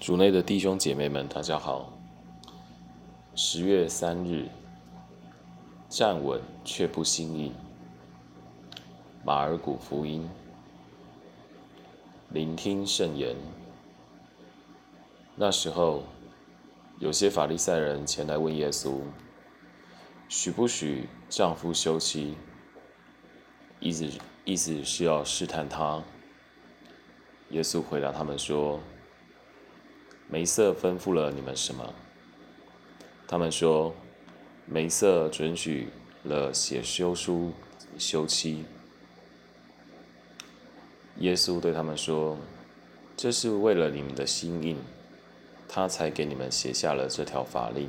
主内的弟兄姐妹们，大家好。十月三日，站稳却不心硬。马尔谷福音，聆听圣言。那时候，有些法利赛人前来问耶稣：“许不许丈夫休妻？”意思意思是要试探他。耶稣回答他们说。梅瑟吩咐了你们什么？他们说，梅瑟准许了写休书休妻。耶稣对他们说：“这是为了你们的心印，他才给你们写下了这条法令。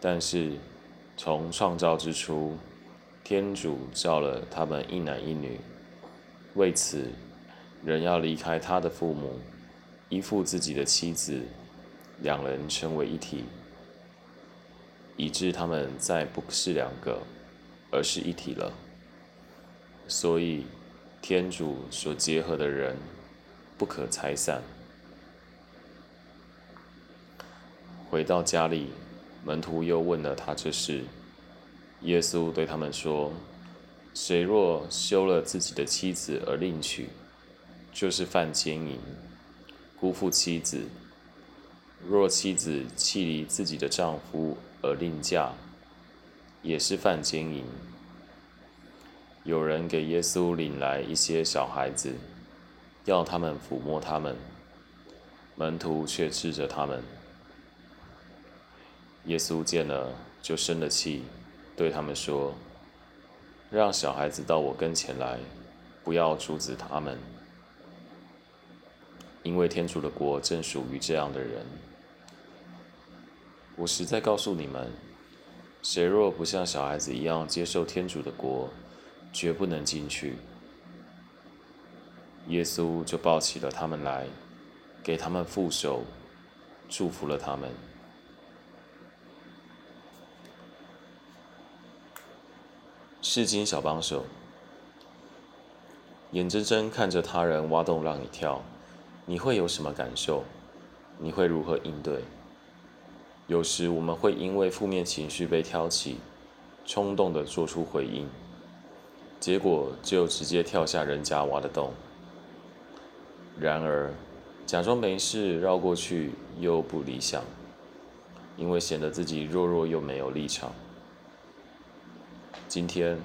但是，从创造之初，天主造了他们一男一女，为此，人要离开他的父母。”依附自己的妻子，两人成为一体，以致他们再不是两个，而是一体了。所以，天主所结合的人不可拆散。回到家里，门徒又问了他这事。耶稣对他们说：“谁若休了自己的妻子而另娶，就是犯奸淫。”辜负妻子，若妻子弃离自己的丈夫而另嫁，也是犯奸淫。有人给耶稣领来一些小孩子，要他们抚摸他们，门徒却斥责他们。耶稣见了，就生了气，对他们说：“让小孩子到我跟前来，不要阻止他们。”因为天主的国正属于这样的人。我实在告诉你们，谁若不像小孩子一样接受天主的国，绝不能进去。耶稣就抱起了他们来，给他们负手，祝福了他们。世经小帮手，眼睁睁看着他人挖洞让你跳。你会有什么感受？你会如何应对？有时我们会因为负面情绪被挑起，冲动的做出回应，结果就直接跳下人家挖的洞。然而，假装没事绕过去又不理想，因为显得自己弱弱又没有立场。今天，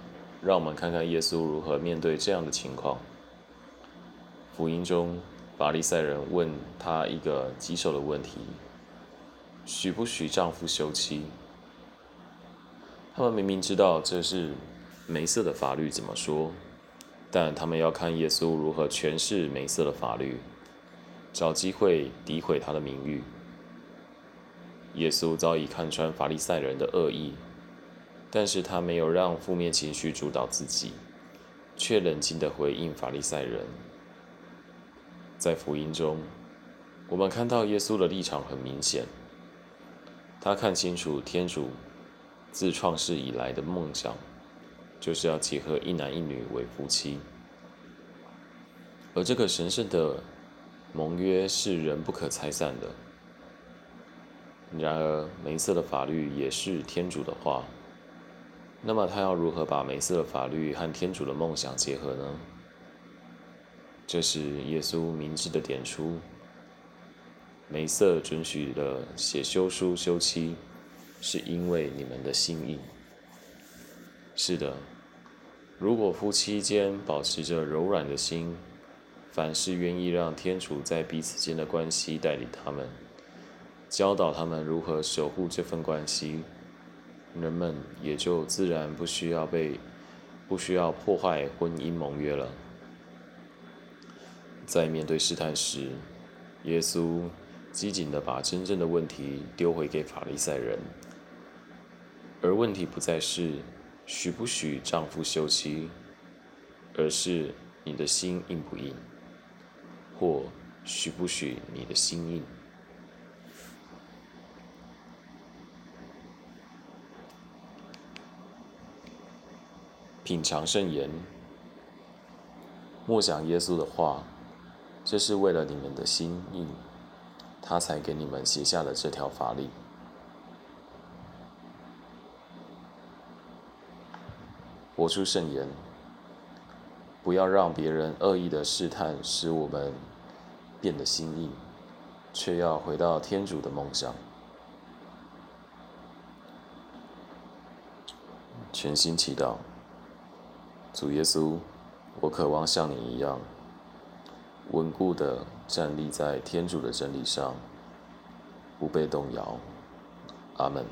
让我们看看耶稣如何面对这样的情况。福音中。法利赛人问他一个棘手的问题：许不许丈夫休妻？他们明明知道这是梅瑟的法律怎么说，但他们要看耶稣如何诠释梅瑟的法律，找机会诋毁他的名誉。耶稣早已看穿法利赛人的恶意，但是他没有让负面情绪主导自己，却冷静地回应法利赛人。在福音中，我们看到耶稣的立场很明显，他看清楚天主自创世以来的梦想，就是要结合一男一女为夫妻，而这个神圣的盟约是人不可拆散的。然而，梅瑟的法律也是天主的话，那么他要如何把梅瑟的法律和天主的梦想结合呢？这是耶稣明智的点出，梅瑟准许了写休书休妻，是因为你们的心意。是的，如果夫妻间保持着柔软的心，凡事愿意让天主在彼此间的关系带领他们，教导他们如何守护这份关系，人们也就自然不需要被，不需要破坏婚姻盟约了。在面对试探时，耶稣机警地把真正的问题丢回给法利赛人，而问题不再是许不许丈夫休妻，而是你的心硬不硬，或许不许你的心硬。品尝圣言，默想耶稣的话。这是为了你们的心意，他才给你们写下了这条法令。活出圣言，不要让别人恶意的试探使我们变得心硬，却要回到天主的梦想。全心祈祷，主耶稣，我渴望像你一样，稳固的站立在天主的真理上，不被动摇。阿门。